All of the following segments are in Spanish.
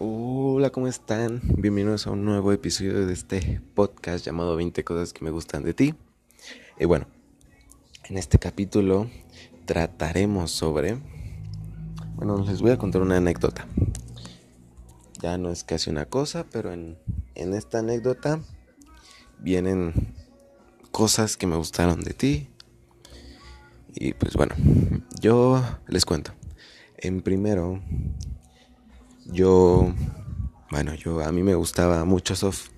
Hola, ¿cómo están? Bienvenidos a un nuevo episodio de este podcast llamado 20 cosas que me gustan de ti. Y bueno, en este capítulo trataremos sobre... Bueno, les voy a contar una anécdota. Ya no es casi una cosa, pero en, en esta anécdota vienen cosas que me gustaron de ti. Y pues bueno, yo les cuento. En primero, yo, bueno, yo a mí me gustaba mucho Sof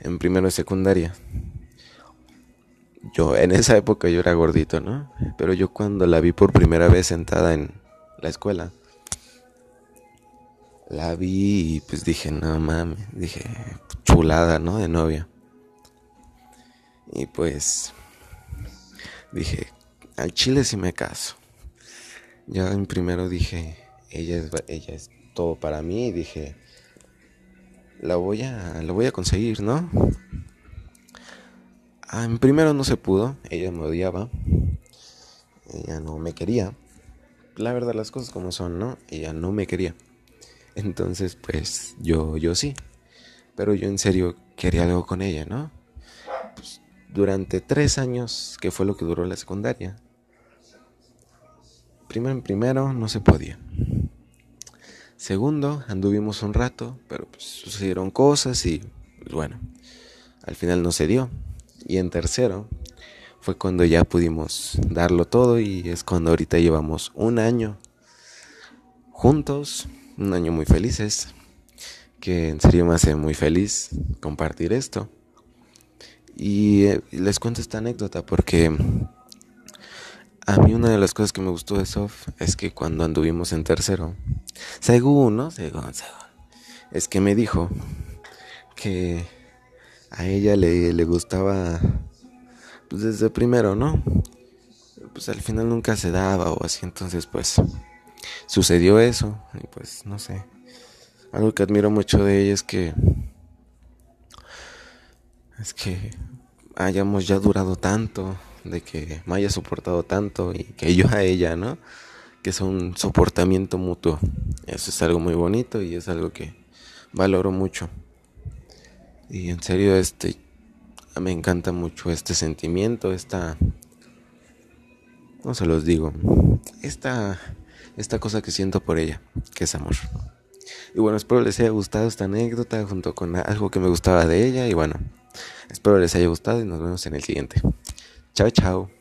en primero de secundaria. Yo en esa época yo era gordito, ¿no? Pero yo cuando la vi por primera vez sentada en la escuela, la vi y pues dije, no mames, dije, chulada, ¿no? De novia. Y pues dije, al chile si me caso. Ya en primero dije, ella es, ella es todo para mí y dije, la voy a, la voy a conseguir, ¿no? Ah, en primero no se pudo, ella me odiaba, ella no me quería. La verdad las cosas como son, ¿no? Ella no me quería. Entonces, pues yo yo sí. Pero yo en serio quería algo con ella, ¿no? Pues, durante tres años, que fue lo que duró la secundaria. Primero en primero no se podía. Segundo, anduvimos un rato, pero pues, sucedieron cosas y pues, bueno, al final no se dio. Y en tercero, fue cuando ya pudimos darlo todo y es cuando ahorita llevamos un año juntos, un año muy felices, que en serio me hace muy feliz compartir esto. Y eh, les cuento esta anécdota porque a mí una de las cosas que me gustó de Sof es que cuando anduvimos en tercero, según, ¿no? Según, según, es que me dijo que a ella le, le gustaba pues desde primero, ¿no? Pues al final nunca se daba o así, entonces pues sucedió eso y pues no sé. Algo que admiro mucho de ella es que es que hayamos ya durado tanto de que me haya soportado tanto y que yo a ella, ¿no? Que es un soportamiento mutuo. Eso es algo muy bonito y es algo que valoro mucho. Y en serio, este, me encanta mucho este sentimiento, esta, no se los digo, esta, esta cosa que siento por ella, que es amor. Y bueno, espero les haya gustado esta anécdota junto con algo que me gustaba de ella. Y bueno, espero les haya gustado y nos vemos en el siguiente. Ciao, ciao.